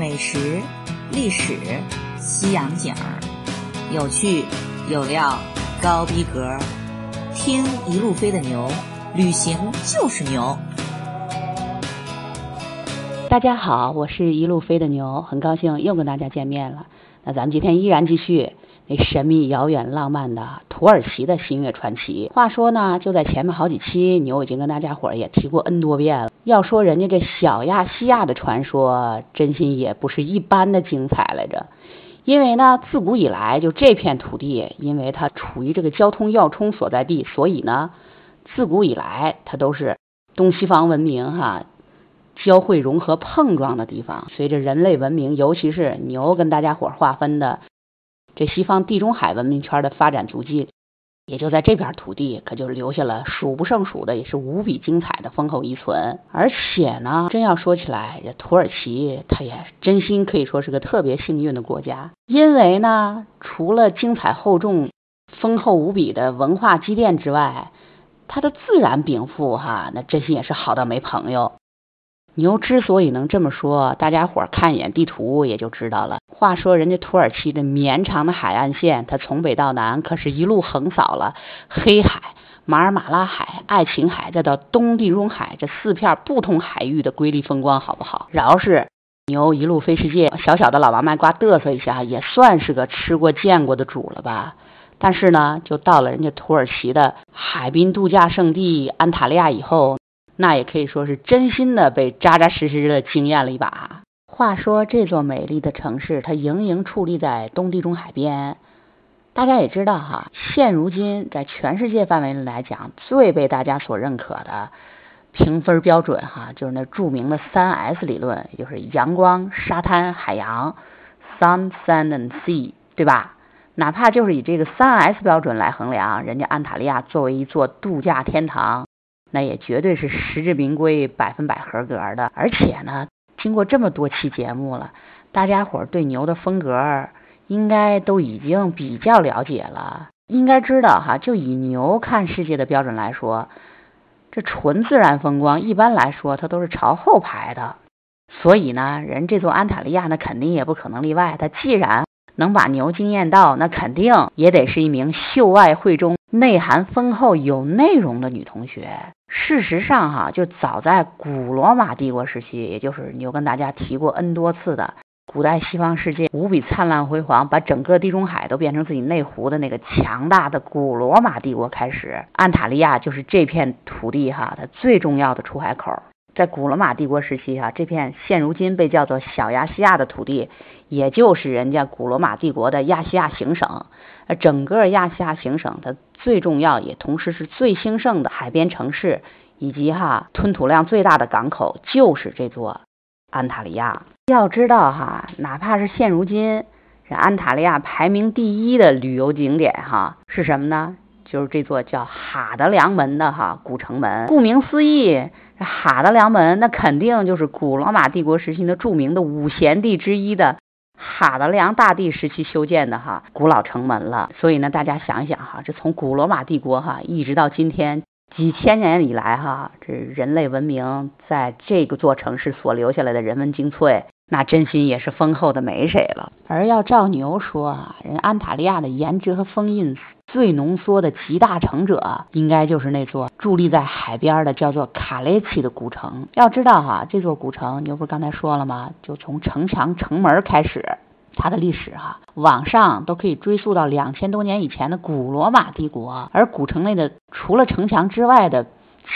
美食、历史、西洋景儿，有趣有料，高逼格。听一路飞的牛，旅行就是牛。大家好，我是一路飞的牛，很高兴又跟大家见面了。那咱们今天依然继续那神秘、遥远、浪漫的土耳其的新月传奇。话说呢，就在前面好几期，牛已经跟大家伙儿也提过 N 多遍了。要说人家这小亚细亚的传说，真心也不是一般的精彩来着。因为呢，自古以来就这片土地，因为它处于这个交通要冲所在地，所以呢，自古以来它都是东西方文明哈交汇融合碰撞的地方。随着人类文明，尤其是牛跟大家伙划分的这西方地中海文明圈的发展足迹。也就在这片土地，可就留下了数不胜数的，也是无比精彩的丰厚遗存。而且呢，真要说起来，这土耳其它也真心可以说是个特别幸运的国家，因为呢，除了精彩厚重、丰厚无比的文化积淀之外，它的自然禀赋哈，那真心也是好到没朋友。牛之所以能这么说，大家伙看一眼地图也就知道了。话说，人家土耳其的绵长的海岸线，它从北到南可是一路横扫了黑海、马尔马拉海、爱琴海，再到东地中海这四片不同海域的瑰丽风光，好不好？饶是牛一路飞世界，小小的老王卖瓜嘚瑟一下，也算是个吃过见过的主了吧？但是呢，就到了人家土耳其的海滨度假胜地安塔利亚以后。那也可以说是真心的被扎扎实实的惊艳了一把。话说这座美丽的城市，它盈盈矗立在东地中海边。大家也知道哈，现如今在全世界范围内来讲，最被大家所认可的评分标准哈，就是那著名的三 S 理论，也就是阳光、沙滩、海洋 （Sun, Sand and Sea），对吧？哪怕就是以这个三 S 标准来衡量，人家安塔利亚作为一座度假天堂。那也绝对是实至名归、百分百合格的。而且呢，经过这么多期节目了，大家伙儿对牛的风格应该都已经比较了解了。应该知道哈，就以牛看世界的标准来说，这纯自然风光一般来说它都是朝后排的。所以呢，人这座安塔利亚那肯定也不可能例外。它既然能把牛惊艳到，那肯定也得是一名秀外慧中。内涵丰厚、有内容的女同学。事实上，哈，就早在古罗马帝国时期，也就是你又跟大家提过 N 多次的古代西方世界无比灿烂辉煌，把整个地中海都变成自己内湖的那个强大的古罗马帝国开始，安塔利亚就是这片土地哈，它最重要的出海口。在古罗马帝国时期哈，这片现如今被叫做小亚细亚的土地，也就是人家古罗马帝国的亚细亚行省。呃，整个亚细亚行省它最重要也同时是最兴盛的海边城市，以及哈吞吐量最大的港口就是这座安塔利亚。要知道哈，哪怕是现如今，这安塔利亚排名第一的旅游景点哈是什么呢？就是这座叫哈德良门的哈古城门。顾名思义，哈德良门那肯定就是古罗马帝国时期的著名的五贤帝之一的。哈德良大帝时期修建的哈古老城门了，所以呢，大家想一想哈，这从古罗马帝国哈一直到今天几千年以来哈，这人类文明在这个座城市所留下来的人文精粹，那真心也是丰厚的没谁了。而要照牛说啊，人安塔利亚的颜值和风韵最浓缩的集大成者，应该就是那座伫立在海边的叫做卡雷奇的古城。要知道哈，这座古城牛不是刚才说了吗？就从城墙城门开始，它的历史哈，往上都可以追溯到两千多年以前的古罗马帝国。而古城内的除了城墙之外的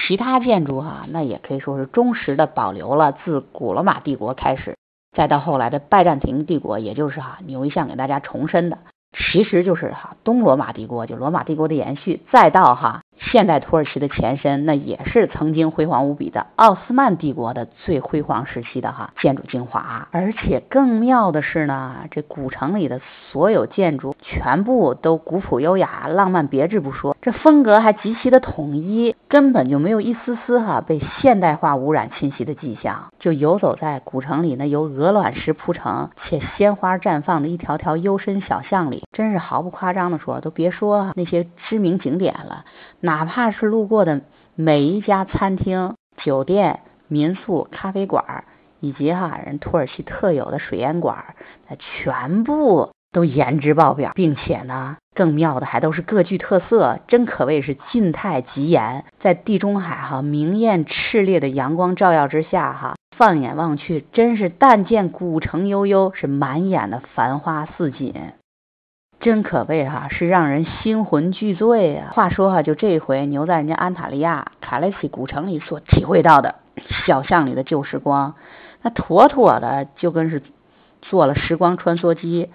其他建筑哈，那也可以说是忠实的保留了自古罗马帝国开始，再到后来的拜占庭帝国，也就是哈牛一向给大家重申的。其实就是哈东罗马帝国，就罗马帝国的延续，再到哈现代土耳其的前身，那也是曾经辉煌无比的奥斯曼帝国的最辉煌时期的哈建筑精华。而且更妙的是呢，这古城里的所有建筑全部都古朴优雅、浪漫别致不说，这风格还极其的统一，根本就没有一丝丝哈被现代化污染侵袭的迹象。就游走在古城里那由鹅卵石铺成且鲜花绽放的一条条幽深小巷里。真是毫不夸张的说，都别说那些知名景点了，哪怕是路过的每一家餐厅、酒店、民宿、咖啡馆，以及哈人土耳其特有的水烟馆，那全部都颜值爆表，并且呢，更妙的还都是各具特色，真可谓是晋态极严。在地中海哈明艳炽烈的阳光照耀之下哈，放眼望去，真是但见古城悠悠，是满眼的繁花似锦。真可谓哈，是让人心魂俱醉啊！话说哈，就这回牛在人家安塔利亚卡莱西古城里所体会到的小巷里的旧时光，那妥妥的就跟是坐了时光穿梭机，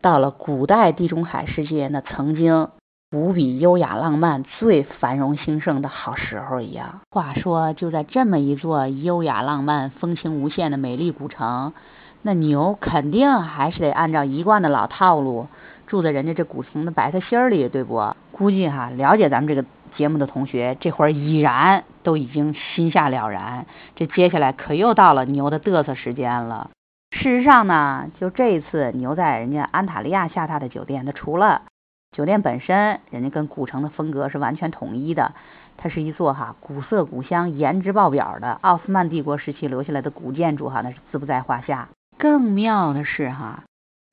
到了古代地中海世界那曾经无比优雅浪漫、最繁荣兴盛的好时候一样。话说就在这么一座优雅浪漫、风情无限的美丽古城，那牛肯定还是得按照一贯的老套路。住在人家这古城的白菜心儿里，对不？估计哈，了解咱们这个节目的同学，这会儿已然都已经心下了然。这接下来可又到了牛的嘚瑟时间了。事实上呢，就这一次牛在人家安塔利亚下榻的酒店，它除了酒店本身，人家跟古城的风格是完全统一的，它是一座哈古色古香、颜值爆表的奥斯曼帝国时期留下来的古建筑哈，那是自不在话下。更妙的是哈。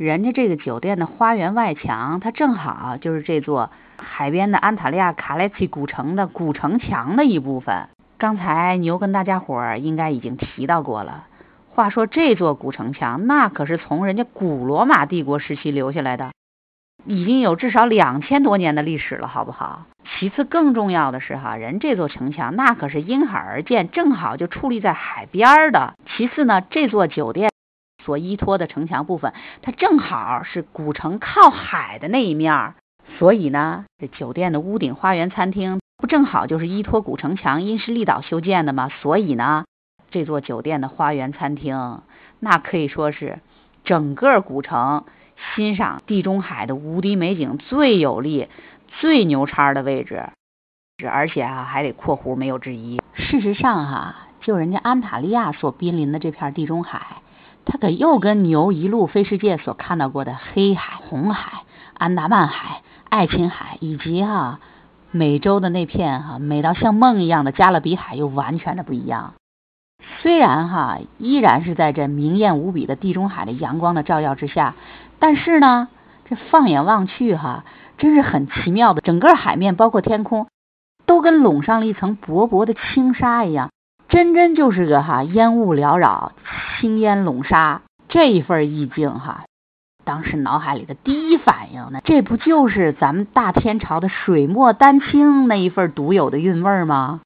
人家这个酒店的花园外墙，它正好就是这座海边的安塔利亚卡莱奇古城的古城墙的一部分。刚才牛跟大家伙儿应该已经提到过了。话说这座古城墙，那可是从人家古罗马帝国时期留下来的，已经有至少两千多年的历史了，好不好？其次，更重要的是哈，人这座城墙那可是因海而建，正好就矗立在海边的。其次呢，这座酒店。所依托的城墙部分，它正好是古城靠海的那一面儿，所以呢，这酒店的屋顶花园餐厅不正好就是依托古城墙因势利导修建的吗？所以呢，这座酒店的花园餐厅那可以说是整个古城欣赏地中海的无敌美景最有利、最牛叉的位置，而且啊还得括弧没有之一。事实上哈，就人家安塔利亚所濒临的这片地中海。它可又跟牛一路飞世界所看到过的黑海、红海、安达曼海、爱琴海，以及哈美洲的那片哈美到像梦一样的加勒比海又完全的不一样。虽然哈依然是在这明艳无比的地中海的阳光的照耀之下，但是呢，这放眼望去哈，真是很奇妙的，整个海面包括天空，都跟笼上了一层薄薄的轻纱一样。真真就是个哈烟雾缭绕、青烟笼纱这一份意境哈，当时脑海里的第一反应呢，这不就是咱们大天朝的水墨丹青那一份独有的韵味吗？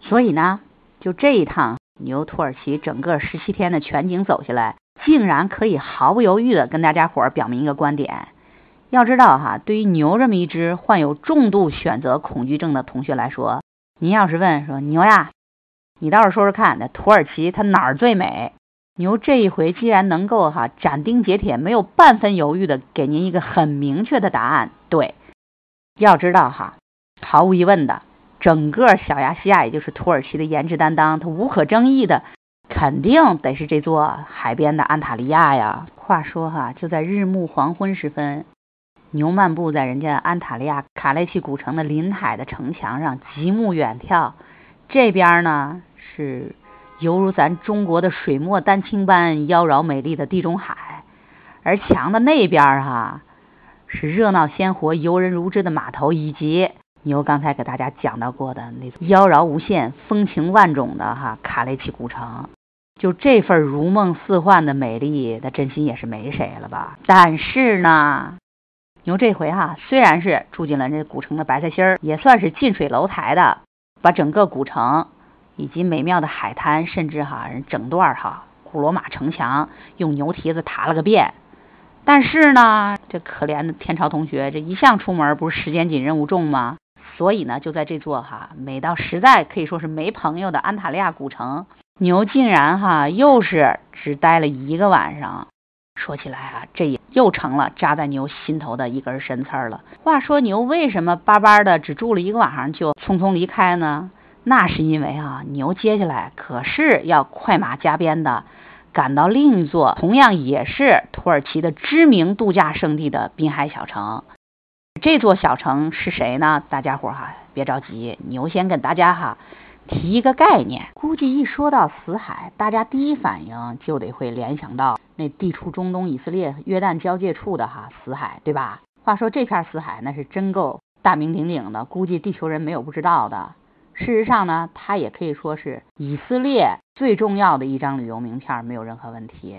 所以呢，就这一趟牛土耳其整个十七天的全景走下来，竟然可以毫不犹豫的跟大家伙儿表明一个观点：要知道哈，对于牛这么一只患有重度选择恐惧症的同学来说，您要是问说牛呀。你倒是说说看，那土耳其它哪儿最美？牛这一回既然能够哈斩钉截铁、没有半分犹豫的给您一个很明确的答案，对，要知道哈，毫无疑问的，整个小亚细亚也就是土耳其的颜值担当，它无可争议的，肯定得是这座海边的安塔利亚呀。话说哈，就在日暮黄昏时分，牛漫步在人家安塔利亚卡雷奇古城的临海的城墙上，极目远眺，这边呢。是犹如咱中国的水墨丹青般妖娆美丽的地中海，而墙的那边哈是热闹鲜活、游人如织的码头，以及牛刚才给大家讲到过的那妖娆无限、风情万种的哈卡雷奇古城。就这份如梦似幻的美丽，那真心也是没谁了吧？但是呢，牛这回哈虽然是住进了这古城的白菜心儿，也算是近水楼台的，把整个古城。以及美妙的海滩，甚至哈整段哈古罗马城墙用牛蹄子踏了个遍。但是呢，这可怜的天朝同学，这一向出门不是时间紧任务重吗？所以呢，就在这座哈美到实在可以说是没朋友的安塔利亚古城，牛竟然哈又是只待了一个晚上。说起来啊，这也又成了扎在牛心头的一根神刺儿了。话说牛为什么巴巴的只住了一个晚上就匆匆离开呢？那是因为啊，牛接下来可是要快马加鞭的赶到另一座同样也是土耳其的知名度假胜地的滨海小城。这座小城是谁呢？大家伙哈别着急，牛先跟大家哈提一个概念，估计一说到死海，大家第一反应就得会联想到那地处中东以色列约旦交界处的哈死海，对吧？话说这片死海那是真够大名鼎鼎的，估计地球人没有不知道的。事实上呢，它也可以说是以色列最重要的一张旅游名片，没有任何问题。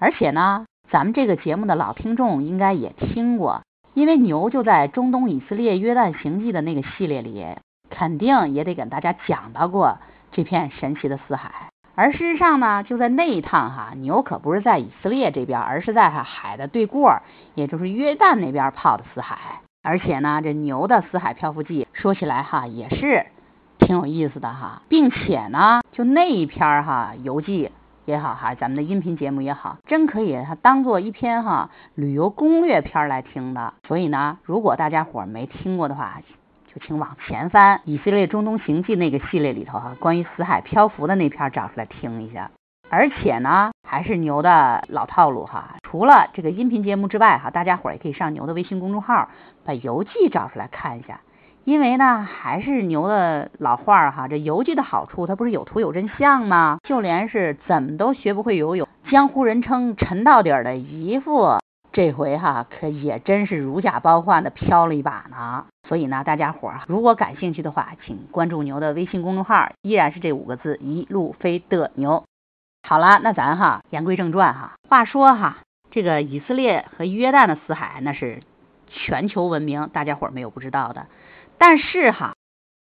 而且呢，咱们这个节目的老听众应该也听过，因为牛就在中东以色列约旦行记的那个系列里，肯定也得跟大家讲到过这片神奇的死海。而事实上呢，就在那一趟哈，牛可不是在以色列这边，而是在海的对过，也就是约旦那边泡的死海。而且呢，这牛的死海漂浮记说起来哈，也是。挺有意思的哈，并且呢，就那一篇哈游记也好哈，咱们的音频节目也好，真可以它当做一篇哈旅游攻略片来听的。所以呢，如果大家伙没听过的话，就请往前翻《以色列中东行记》那个系列里头哈，关于死海漂浮的那篇找出来听一下。而且呢，还是牛的老套路哈，除了这个音频节目之外哈，大家伙也可以上牛的微信公众号把游记找出来看一下。因为呢，还是牛的老话儿哈，这游记的好处，它不是有图有真相吗？就连是怎么都学不会游泳，江湖人称沉到底儿的姨父，这回哈可也真是如假包换的飘了一把呢。所以呢，大家伙儿如果感兴趣的话，请关注牛的微信公众号，依然是这五个字：一路飞的牛。好了，那咱哈言归正传哈，话说哈，这个以色列和约旦的死海那是全球闻名，大家伙儿没有不知道的。但是哈，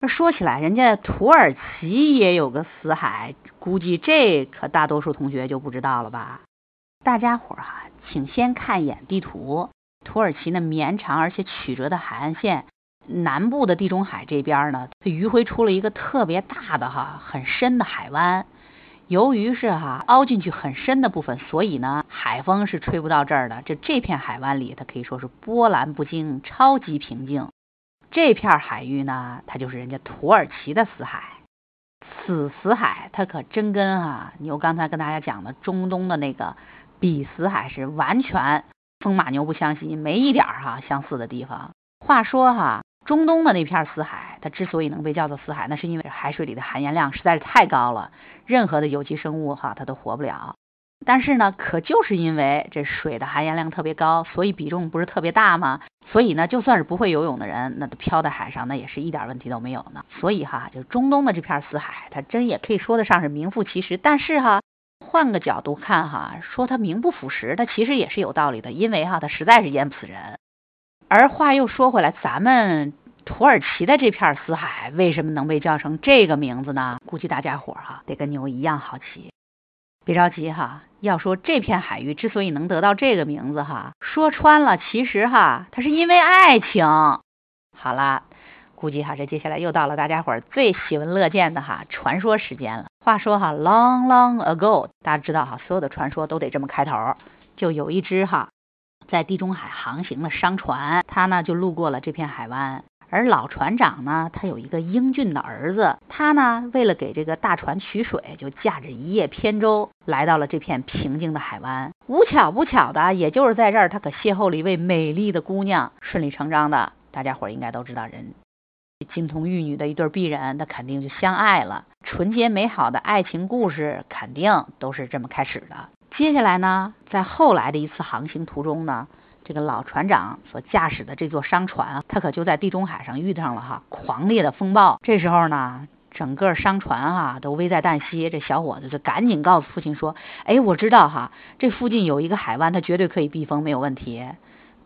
说起来，人家土耳其也有个死海，估计这可大多数同学就不知道了吧？大家伙儿哈，请先看一眼地图，土耳其那绵长而且曲折的海岸线，南部的地中海这边呢，它迂回出了一个特别大的哈、很深的海湾。由于是哈凹进去很深的部分，所以呢，海风是吹不到这儿的。这这片海湾里，它可以说是波澜不惊，超级平静。这片海域呢，它就是人家土耳其的死海。此死海，它可真跟啊，牛刚才跟大家讲的中东的那个比死海是完全风马牛不相及，没一点哈相似的地方。话说哈，中东的那片死海，它之所以能被叫做死海，那是因为海水里的含盐量实在是太高了，任何的有机生物哈它都活不了。但是呢，可就是因为这水的含盐量特别高，所以比重不是特别大吗？所以呢，就算是不会游泳的人，那都漂在海上，那也是一点问题都没有呢。所以哈，就中东的这片死海，它真也可以说得上是名副其实。但是哈，换个角度看哈，说它名不副实，它其实也是有道理的，因为哈，它实在是淹不死人。而话又说回来，咱们土耳其的这片死海为什么能被叫成这个名字呢？估计大家伙哈得跟牛一样好奇。别着急哈，要说这片海域之所以能得到这个名字哈，说穿了，其实哈，它是因为爱情。好了，估计哈，这接下来又到了大家伙儿最喜闻乐见的哈传说时间了。话说哈，long long ago，大家知道哈，所有的传说都得这么开头，就有一只哈在地中海航行的商船，它呢就路过了这片海湾。而老船长呢，他有一个英俊的儿子，他呢为了给这个大船取水，就驾着一叶扁舟来到了这片平静的海湾。无巧不巧的，也就是在这儿，他可邂逅了一位美丽的姑娘，顺理成章的，大家伙应该都知道，人金童玉女的一对璧人，那肯定就相爱了。纯洁美好的爱情故事，肯定都是这么开始的。接下来呢，在后来的一次航行途中呢。这个老船长所驾驶的这座商船，他可就在地中海上遇上了哈狂烈的风暴。这时候呢，整个商船哈都危在旦夕。这小伙子就赶紧告诉父亲说：“哎，我知道哈，这附近有一个海湾，他绝对可以避风，没有问题。”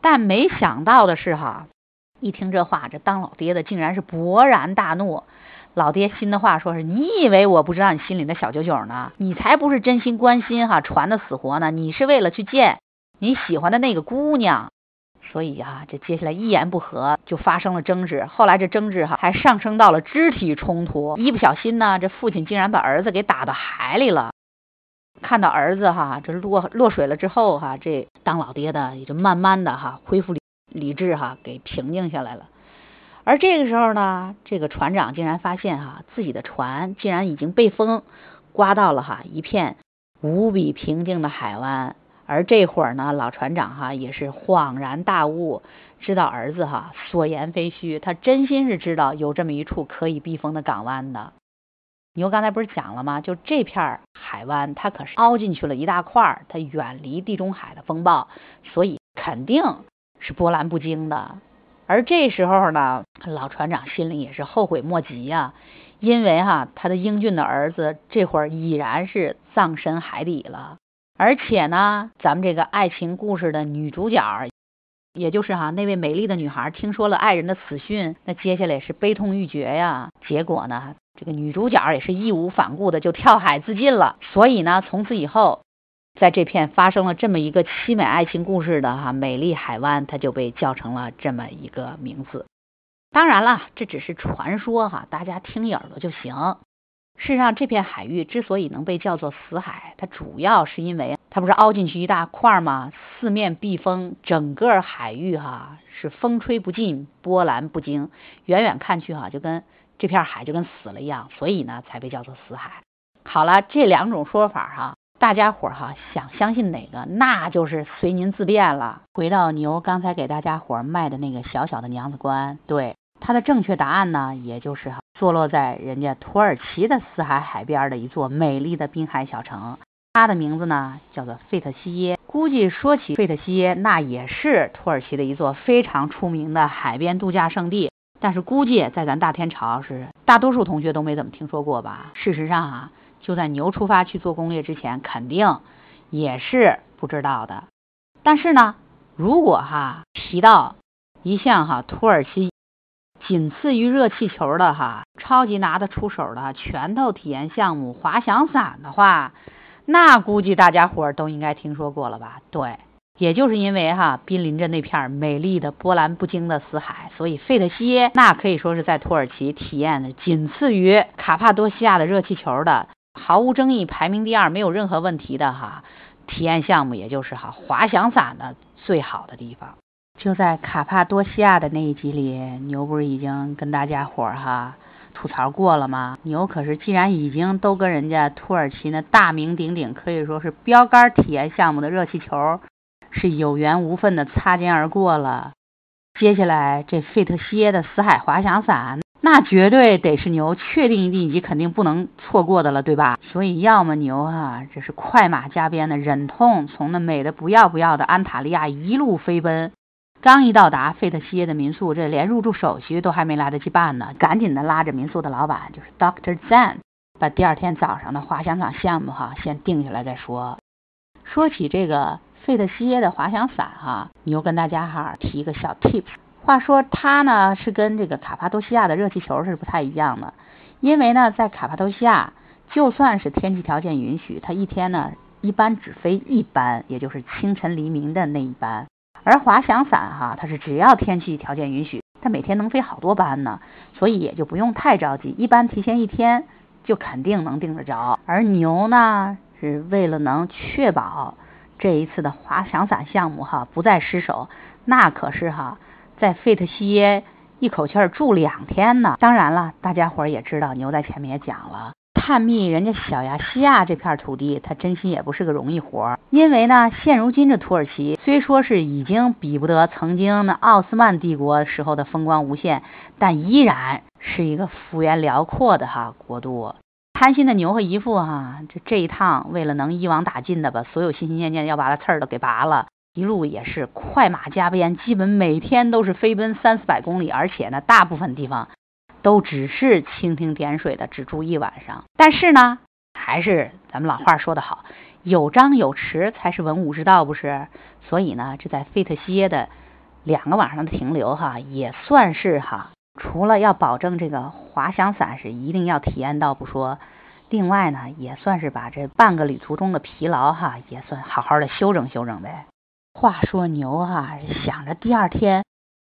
但没想到的是哈，一听这话，这当老爹的竟然是勃然大怒。老爹心的话说是：“你以为我不知道你心里的小九九呢？你才不是真心关心哈船的死活呢，你是为了去见。”你喜欢的那个姑娘，所以啊，这接下来一言不合就发生了争执。后来这争执哈还上升到了肢体冲突，一不小心呢，这父亲竟然把儿子给打到海里了。看到儿子哈这落落水了之后哈，这当老爹的也就慢慢的哈恢复理理智哈，给平静下来了。而这个时候呢，这个船长竟然发现哈自己的船竟然已经被风刮到了哈一片无比平静的海湾。而这会儿呢，老船长哈也是恍然大悟，知道儿子哈所言非虚，他真心是知道有这么一处可以避风的港湾的。牛刚才不是讲了吗？就这片海湾，它可是凹进去了一大块，它远离地中海的风暴，所以肯定是波澜不惊的。而这时候呢，老船长心里也是后悔莫及呀，因为哈，他的英俊的儿子这会儿已然是葬身海底了，而且呢，咱们这个爱情故事的女主角。也就是哈，那位美丽的女孩听说了爱人的死讯，那接下来是悲痛欲绝呀。结果呢，这个女主角也是义无反顾的就跳海自尽了。所以呢，从此以后，在这片发生了这么一个凄美爱情故事的哈美丽海湾，它就被叫成了这么一个名字。当然了，这只是传说哈，大家听一耳朵就行。事实上，这片海域之所以能被叫做死海，它主要是因为它不是凹进去一大块吗？四面避风，整个海域哈是风吹不进，波澜不惊，远远看去哈就跟这片海就跟死了一样，所以呢才被叫做死海。好了，这两种说法哈，大家伙儿哈想相信哪个，那就是随您自便了。回到牛刚才给大家伙儿卖的那个小小的娘子关，对。它的正确答案呢，也就是哈，坐落在人家土耳其的死海海边的一座美丽的滨海小城，它的名字呢叫做费特西耶。估计说起费特西耶，那也是土耳其的一座非常出名的海边度假胜地。但是估计在咱大天朝是大多数同学都没怎么听说过吧？事实上啊，就在牛出发去做攻略之前，肯定也是不知道的。但是呢，如果哈提到一项哈土耳其。仅次于热气球的哈，超级拿得出手的拳头体验项目滑翔伞的话，那估计大家伙都应该听说过了吧？对，也就是因为哈濒临着那片美丽的波澜不惊的死海，所以费特西耶那可以说是在土耳其体验的仅次于卡帕多西亚的热气球的，毫无争议排名第二，没有任何问题的哈体验项目，也就是哈滑翔伞的最好的地方。就在卡帕多西亚的那一集里，牛不是已经跟大家伙儿哈吐槽过了吗？牛可是既然已经都跟人家土耳其那大名鼎鼎，可以说是标杆体验项目的热气球是有缘无分的擦肩而过了，接下来这费特西耶的死海滑翔伞，那绝对得是牛确定一定级肯定不能错过的了，对吧？所以要么牛哈这是快马加鞭的忍痛从那美的不要不要的安塔利亚一路飞奔。刚一到达费特西耶的民宿，这连入住手续都还没来得及办呢，赶紧的拉着民宿的老板，就是 Doctor Zan，把第二天早上的滑翔伞项目哈先定下来再说。说起这个费特西耶的滑翔伞哈，牛跟大家哈提一个小 tips。话说它呢是跟这个卡帕多西亚的热气球是不太一样的，因为呢在卡帕多西亚，就算是天气条件允许，它一天呢一般只飞一班，也就是清晨黎明的那一班。而滑翔伞哈，它是只要天气条件允许，它每天能飞好多班呢，所以也就不用太着急，一般提前一天就肯定能定得着。而牛呢，是为了能确保这一次的滑翔伞项目哈不再失手，那可是哈在费特西耶一口气儿住两天呢。当然了，大家伙儿也知道，牛在前面也讲了。探秘人家小亚细亚这片土地，他真心也不是个容易活儿。因为呢，现如今这土耳其虽说是已经比不得曾经那奥斯曼帝国时候的风光无限，但依然是一个幅员辽阔的哈国度。贪心的牛和姨父哈，这这一趟为了能一网打尽的把所有心心念念要拔的刺儿都给拔了，一路也是快马加鞭，基本每天都是飞奔三四百公里，而且呢，大部分地方。都只是蜻蜓点水的，只住一晚上。但是呢，还是咱们老话说得好，有张有弛才是文武之道，不是？所以呢，这在费特西耶的两个晚上的停留，哈，也算是哈，除了要保证这个滑翔伞是一定要体验到不说，另外呢，也算是把这半个旅途中的疲劳哈，也算好好的休整休整呗。话说牛哈，想着第二天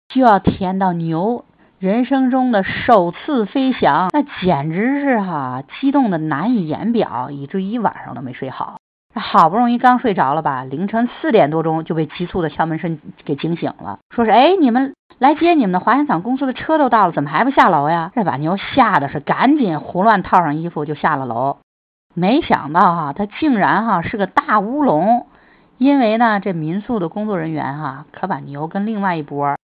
就要体验到牛。人生中的首次飞翔，那简直是哈激动的难以言表，以至于一晚上都没睡好。好不容易刚睡着了吧，凌晨四点多钟就被急促的敲门声给惊醒了，说是哎，你们来接你们的滑翔伞公司的车都到了，怎么还不下楼呀？这把牛吓得是赶紧胡乱套上衣服就下了楼。没想到哈，他竟然哈是个大乌龙，因为呢，这民宿的工作人员哈可把牛跟另外一波。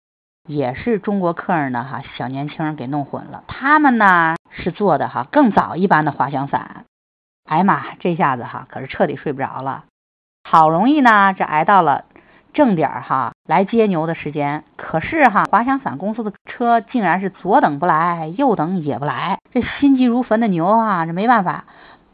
也是中国客人呢，哈，小年轻给弄混了。他们呢是做的哈更早一班的滑翔伞。哎妈，这下子哈可是彻底睡不着了。好容易呢，这挨到了正点儿哈来接牛的时间，可是哈滑翔伞公司的车竟然是左等不来，右等也不来。这心急如焚的牛啊，这没办法，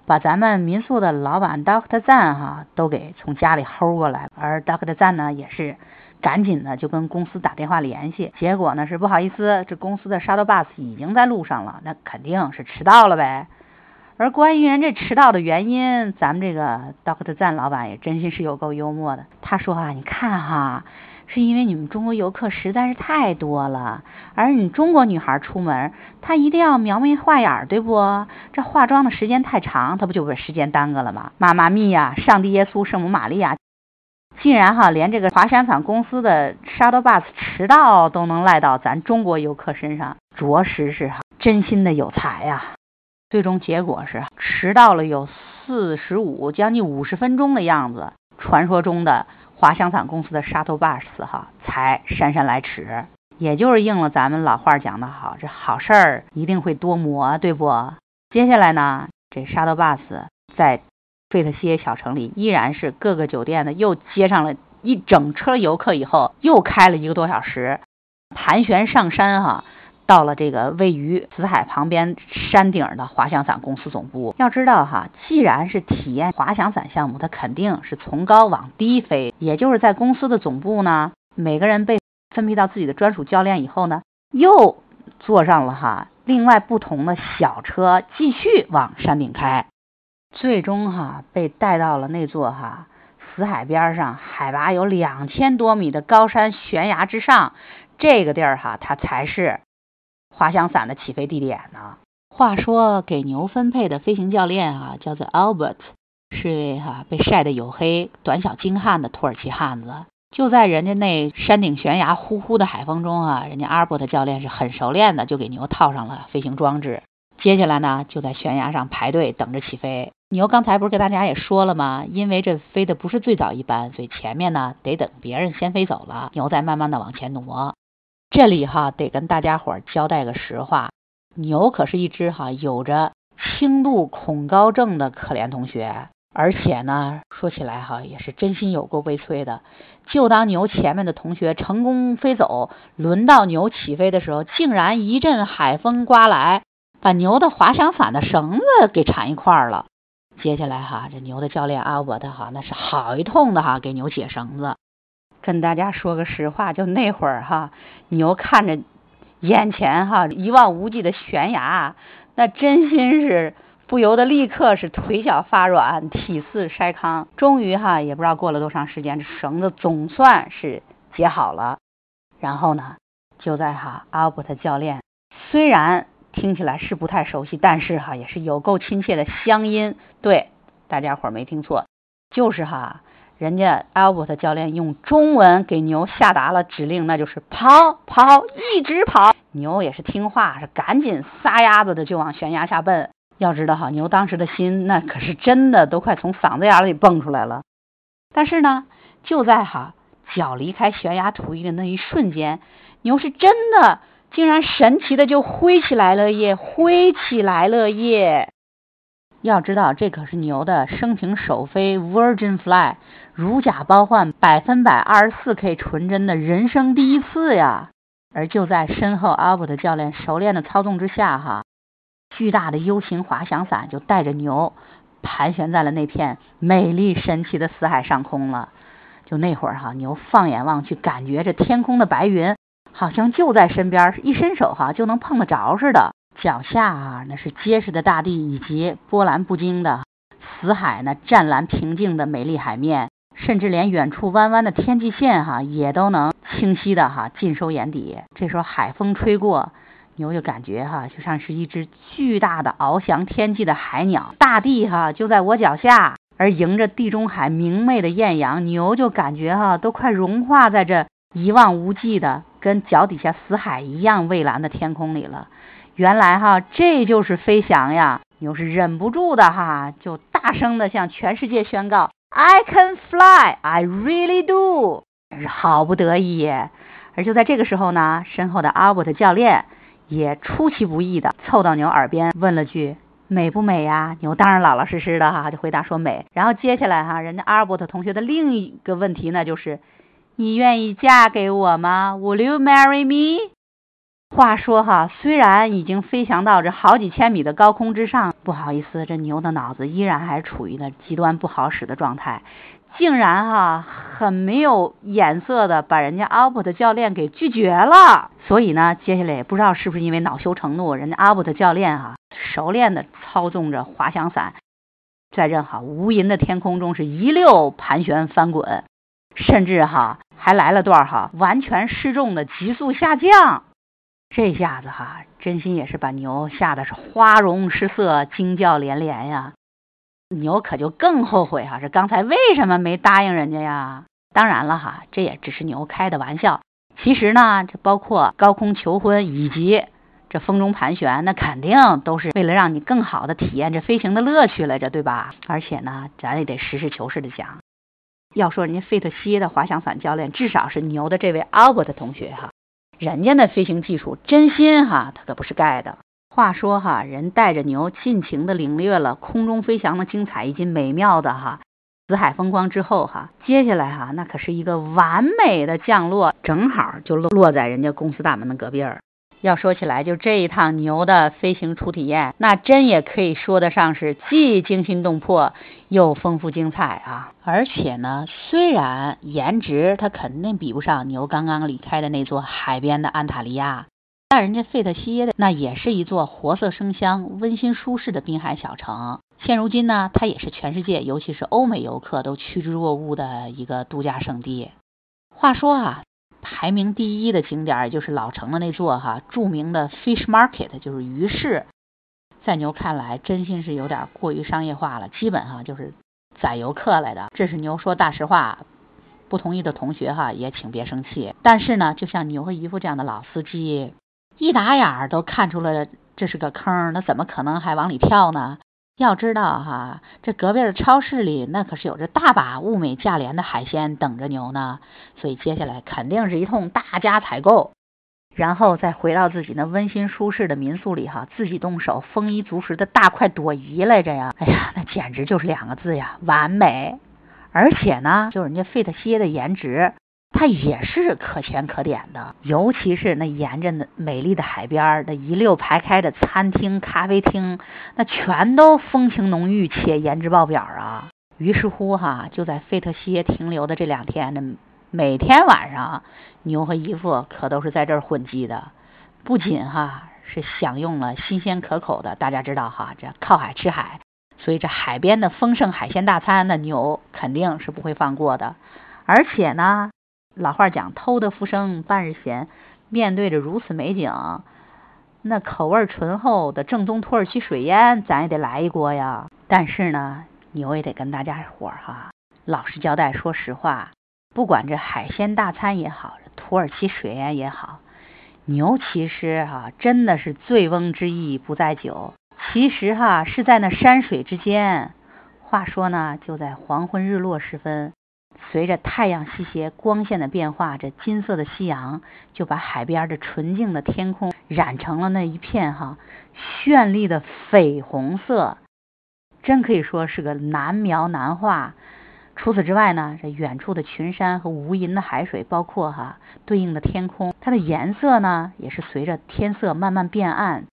把咱们民宿的老板 Doctor 赞哈都给从家里薅过来了。而 Doctor 赞呢，也是赶紧的就跟公司打电话联系，结果呢是不好意思，这公司的 Shuttle Bus 已经在路上了，那肯定是迟到了呗。而关于人这迟到的原因，咱们这个 Doctor 赞老板也真心是有够幽默的。他说啊，你看哈，是因为你们中国游客实在是太多了，而你中国女孩出门，她一定要描眉画眼，对不？这化妆的时间太长，她不就把时间耽搁了吗？妈妈咪呀，上帝耶稣，圣母玛利亚，竟然哈连这个滑翔伞公司的 Shuttle Bus 迟到都能赖到咱中国游客身上，着实是哈真心的有才呀。最终结果是迟到了有四十五，将近五十分钟的样子。传说中的滑翔伞公司的 shuttle bus 哈才姗姗来迟，也就是应了咱们老话讲的好，这好事儿一定会多磨，对不？接下来呢，这 shuttle bus 在费特西耶小城里依然是各个酒店的又接上了一整车游客，以后又开了一个多小时，盘旋上山哈。到了这个位于死海旁边山顶的滑翔伞公司总部。要知道哈，既然是体验滑翔伞项目，它肯定是从高往低飞。也就是在公司的总部呢，每个人被分配到自己的专属教练以后呢，又坐上了哈另外不同的小车，继续往山顶开。最终哈被带到了那座哈死海边上，海拔有两千多米的高山悬崖之上。这个地儿哈，它才是。滑翔伞的起飞地点呢？话说给牛分配的飞行教练啊，叫做 Albert，是位哈被晒得黝黑、短小精悍的土耳其汉子。就在人家那山顶悬崖呼呼的海风中啊，人家 Albert 教练是很熟练的，就给牛套上了飞行装置。接下来呢，就在悬崖上排队等着起飞。牛刚才不是跟大家也说了吗？因为这飞的不是最早一班，所以前面呢得等别人先飞走了，牛再慢慢的往前挪。这里哈得跟大家伙交代个实话，牛可是一只哈有着轻度恐高症的可怜同学，而且呢说起来哈也是真心有够悲催的。就当牛前面的同学成功飞走，轮到牛起飞的时候，竟然一阵海风刮来，把牛的滑翔伞的绳子给缠一块儿了。接下来哈这牛的教练阿伯特哈那是好一通的哈给牛解绳子。跟大家说个实话，就那会儿哈，牛看着眼前哈一望无际的悬崖，那真心是不由得立刻是腿脚发软，体似筛糠。终于哈，也不知道过了多长时间，这绳子总算是解好了。然后呢，就在哈阿布特教练，虽然听起来是不太熟悉，但是哈也是有够亲切的乡音。对，大家伙儿没听错，就是哈。人家 Albert 教练用中文给牛下达了指令，那就是跑跑，一直跑。牛也是听话，是赶紧撒丫子的就往悬崖下奔。要知道哈，牛当时的心那可是真的都快从嗓子眼里蹦出来了。但是呢，就在哈脚离开悬崖土地的那一瞬间，牛是真的竟然神奇的就挥起来了耶，挥起来了耶。要知道，这可是牛的生平首飞 Virgin Fly，如假包换，百分百二十四 K 纯真的人生第一次呀！而就在身后 Albert 教练熟练的操纵之下，哈，巨大的 U 型滑翔伞就带着牛盘旋在了那片美丽神奇的死海上空了。就那会儿哈，牛放眼望去，感觉这天空的白云好像就在身边，一伸手哈就能碰得着似的。脚下啊，那是结实的大地以及波澜不惊的死海，那湛蓝平静的美丽海面，甚至连远处弯弯的天际线哈，也都能清晰的哈尽收眼底。这时候海风吹过，牛就感觉哈，就像是一只巨大的翱翔天际的海鸟。大地哈就在我脚下，而迎着地中海明媚的艳阳，牛就感觉哈都快融化在这一望无际的跟脚底下死海一样蔚蓝的天空里了。原来哈，这就是飞翔呀！牛是忍不住的哈，就大声的向全世界宣告：“I can fly, I really do！” 真是好不得意。而就在这个时候呢，身后的阿伯特教练也出其不意的凑到牛耳边问了句。美不美呀？牛当然老老实实的哈，就回答说美。然后接下来哈，人家阿尔伯特同学的另一个问题呢，就是你愿意嫁给我吗？Will you marry me？话说哈，虽然已经飞翔到这好几千米的高空之上，不好意思，这牛的脑子依然还处于那极端不好使的状态。竟然哈很没有眼色的把人家阿伯特教练给拒绝了，所以呢，接下来也不知道是不是因为恼羞成怒，人家阿伯特教练哈熟练的操纵着滑翔伞，在这哈无垠的天空中是一溜盘旋翻滚，甚至哈还来了段哈完全失重的急速下降，这下子哈真心也是把牛吓得是花容失色，惊叫连连呀。牛可就更后悔哈，这刚才为什么没答应人家呀？当然了哈，这也只是牛开的玩笑。其实呢，这包括高空求婚以及这风中盘旋，那肯定都是为了让你更好的体验这飞行的乐趣来着，对吧？而且呢，咱也得实事求是的讲，要说人家费特西的滑翔伞教练，至少是牛的这位阿伯的同学哈，人家那飞行技术真心哈，它可不是盖的。话说哈，人带着牛尽情的领略了空中飞翔的精彩以及美妙的哈紫海风光之后哈，接下来哈那可是一个完美的降落，正好就落落在人家公司大门的隔壁儿。要说起来，就这一趟牛的飞行初体验，那真也可以说得上是既惊心动魄又丰富精彩啊！而且呢，虽然颜值它肯定比不上牛刚刚离开的那座海边的安塔利亚。但人家费特西耶的那也是一座活色生香、温馨舒适的滨海小城。现如今呢，它也是全世界，尤其是欧美游客都趋之若鹜的一个度假胜地。话说啊，排名第一的景点，也就是老城的那座哈著名的 Fish Market，就是鱼市，在牛看来，真心是有点过于商业化了，基本哈就是宰游客来的。这是牛说大实话，不同意的同学哈也请别生气。但是呢，就像牛和姨夫这样的老司机。一打眼儿都看出了这是个坑，那怎么可能还往里跳呢？要知道哈，这隔壁的超市里那可是有着大把物美价廉的海鲜等着牛呢。所以接下来肯定是一通大家采购，然后再回到自己那温馨舒适的民宿里哈，自己动手丰衣足食的大快朵颐来着呀！哎呀，那简直就是两个字呀，完美！而且呢，就人家费特西耶的颜值。它也是可圈可点的，尤其是那沿着那美丽的海边儿那一溜排开的餐厅、咖啡厅，那全都风情浓郁且颜值爆表啊！于是乎哈，就在费特西耶停留的这两天，那每天晚上，牛和姨夫可都是在这儿混迹的，不仅哈是享用了新鲜可口的，大家知道哈，这靠海吃海，所以这海边的丰盛海鲜大餐，那牛肯定是不会放过的，而且呢。老话讲，偷得浮生半日闲。面对着如此美景，那口味醇厚的正宗土耳其水烟，咱也得来一锅呀。但是呢，牛也得跟大家伙儿哈老实交代，说实话，不管这海鲜大餐也好，土耳其水烟也好，牛其实哈真的是醉翁之意不在酒，其实哈是在那山水之间。话说呢，就在黄昏日落时分。随着太阳西斜，光线的变化，这金色的夕阳就把海边的纯净的天空染成了那一片哈绚丽的绯红色，真可以说是个难描难画。除此之外呢，这远处的群山和无垠的海水，包括哈对应的天空，它的颜色呢也是随着天色慢慢变暗，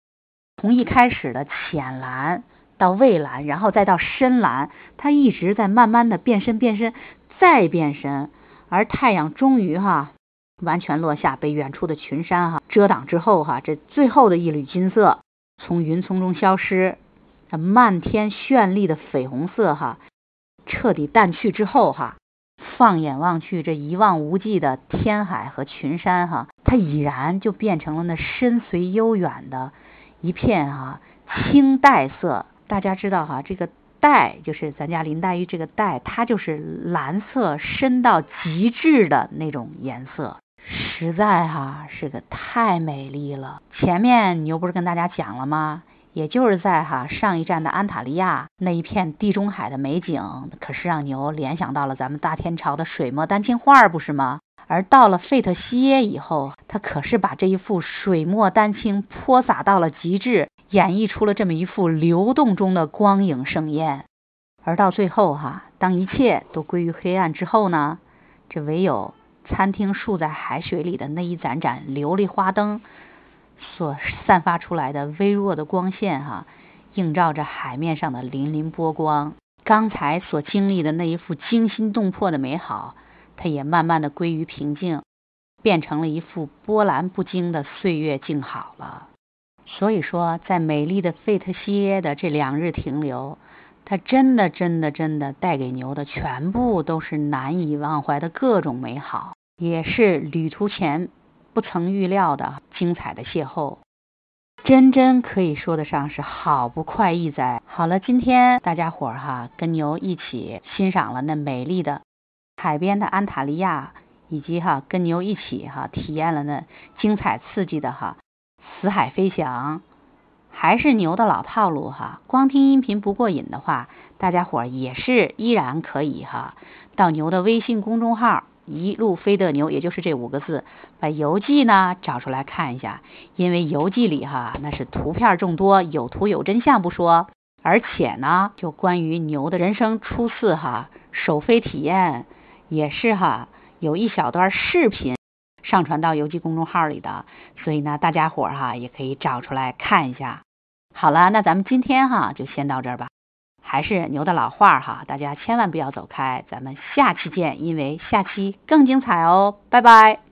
从一开始的浅蓝到蔚蓝，然后再到深蓝，它一直在慢慢的变深变深。再变身，而太阳终于哈完全落下，被远处的群山哈遮挡之后哈，这最后的一缕金色从云层中消失，这漫天绚丽的绯红色哈彻底淡去之后哈，放眼望去，这一望无际的天海和群山哈，它已然就变成了那深邃悠远的一片哈青黛色。大家知道哈这个。黛就是咱家林黛玉这个黛，它就是蓝色深到极致的那种颜色，实在哈是个太美丽了。前面牛不是跟大家讲了吗？也就是在哈上一站的安塔利亚那一片地中海的美景，可是让牛联想到了咱们大天朝的水墨丹青画，不是吗？而到了费特西耶以后，他可是把这一幅水墨丹青泼洒到了极致，演绎出了这么一幅流动中的光影盛宴。而到最后哈，当一切都归于黑暗之后呢，这唯有餐厅竖在海水里的那一盏盏琉璃花灯所散发出来的微弱的光线哈，映照着海面上的粼粼波光。刚才所经历的那一幅惊心动魄的美好。它也慢慢的归于平静，变成了一幅波澜不惊的岁月静好了。所以说，在美丽的费特西耶的这两日停留，它真的真的真的带给牛的全部都是难以忘怀的各种美好，也是旅途前不曾预料的精彩的邂逅，真真可以说得上是好不快意哉。好了，今天大家伙儿哈跟牛一起欣赏了那美丽的。海边的安塔利亚，以及哈跟牛一起哈体验了那精彩刺激的哈死海飞翔，还是牛的老套路哈。光听音频不过瘾的话，大家伙也是依然可以哈到牛的微信公众号“一路飞的牛”，也就是这五个字，把游记呢找出来看一下。因为游记里哈那是图片众多，有图有真相不说，而且呢就关于牛的人生初次哈首飞体验。也是哈，有一小段视频上传到邮寄公众号里的，所以呢，大家伙儿哈也可以找出来看一下。好了，那咱们今天哈就先到这儿吧。还是牛的老话哈，大家千万不要走开，咱们下期见，因为下期更精彩哦，拜拜。